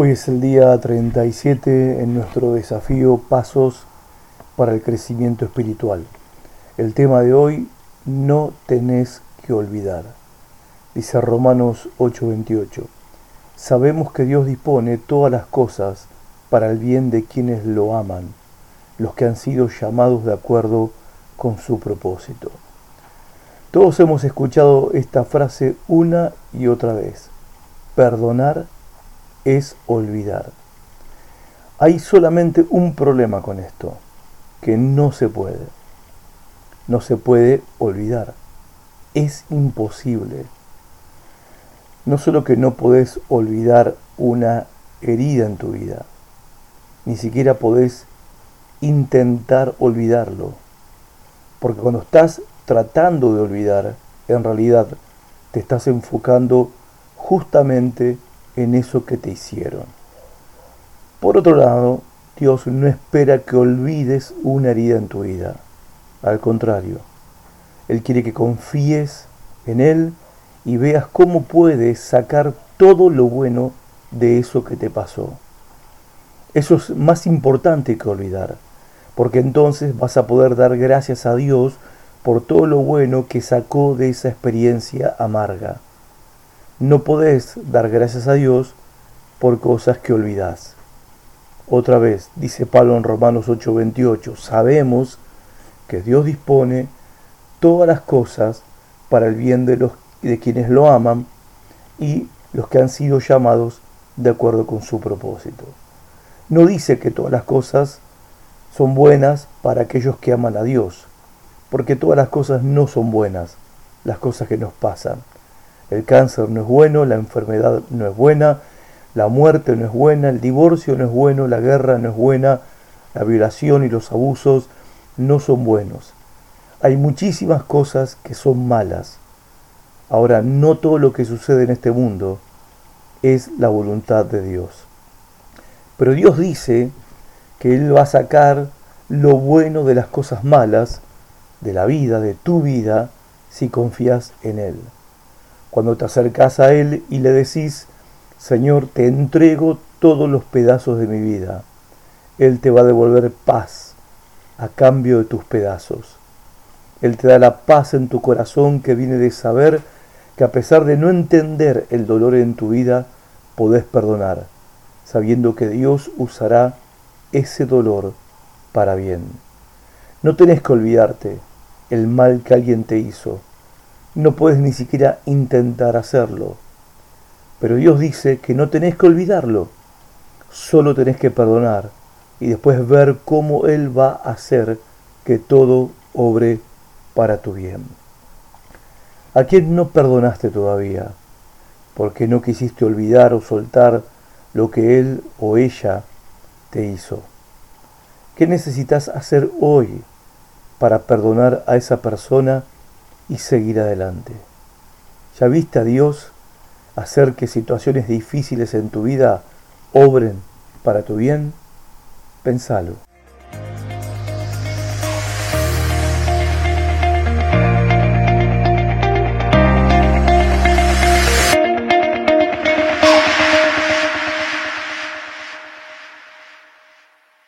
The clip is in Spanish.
Hoy es el día 37 en nuestro desafío Pasos para el Crecimiento Espiritual. El tema de hoy, no tenés que olvidar. Dice Romanos 8:28. Sabemos que Dios dispone todas las cosas para el bien de quienes lo aman, los que han sido llamados de acuerdo con su propósito. Todos hemos escuchado esta frase una y otra vez. Perdonar es olvidar. Hay solamente un problema con esto, que no se puede. No se puede olvidar. Es imposible. No solo que no podés olvidar una herida en tu vida, ni siquiera podés intentar olvidarlo. Porque cuando estás tratando de olvidar, en realidad te estás enfocando justamente en eso que te hicieron. Por otro lado, Dios no espera que olvides una herida en tu vida. Al contrario, Él quiere que confíes en Él y veas cómo puedes sacar todo lo bueno de eso que te pasó. Eso es más importante que olvidar, porque entonces vas a poder dar gracias a Dios por todo lo bueno que sacó de esa experiencia amarga no podés dar gracias a Dios por cosas que olvidás. Otra vez, dice Pablo en Romanos 8:28, sabemos que Dios dispone todas las cosas para el bien de, los, de quienes lo aman y los que han sido llamados de acuerdo con su propósito. No dice que todas las cosas son buenas para aquellos que aman a Dios, porque todas las cosas no son buenas, las cosas que nos pasan. El cáncer no es bueno, la enfermedad no es buena, la muerte no es buena, el divorcio no es bueno, la guerra no es buena, la violación y los abusos no son buenos. Hay muchísimas cosas que son malas. Ahora, no todo lo que sucede en este mundo es la voluntad de Dios. Pero Dios dice que Él va a sacar lo bueno de las cosas malas, de la vida, de tu vida, si confías en Él. Cuando te acercas a Él y le decís, Señor, te entrego todos los pedazos de mi vida, Él te va a devolver paz a cambio de tus pedazos. Él te da la paz en tu corazón que viene de saber que a pesar de no entender el dolor en tu vida, podés perdonar, sabiendo que Dios usará ese dolor para bien. No tenés que olvidarte el mal que alguien te hizo, no puedes ni siquiera intentar hacerlo. Pero Dios dice que no tenés que olvidarlo, solo tenés que perdonar y después ver cómo Él va a hacer que todo obre para tu bien. ¿A quién no perdonaste todavía? Porque no quisiste olvidar o soltar lo que Él o ella te hizo. ¿Qué necesitas hacer hoy para perdonar a esa persona? Y seguir adelante. ¿Ya viste a Dios hacer que situaciones difíciles en tu vida obren para tu bien? Pensalo.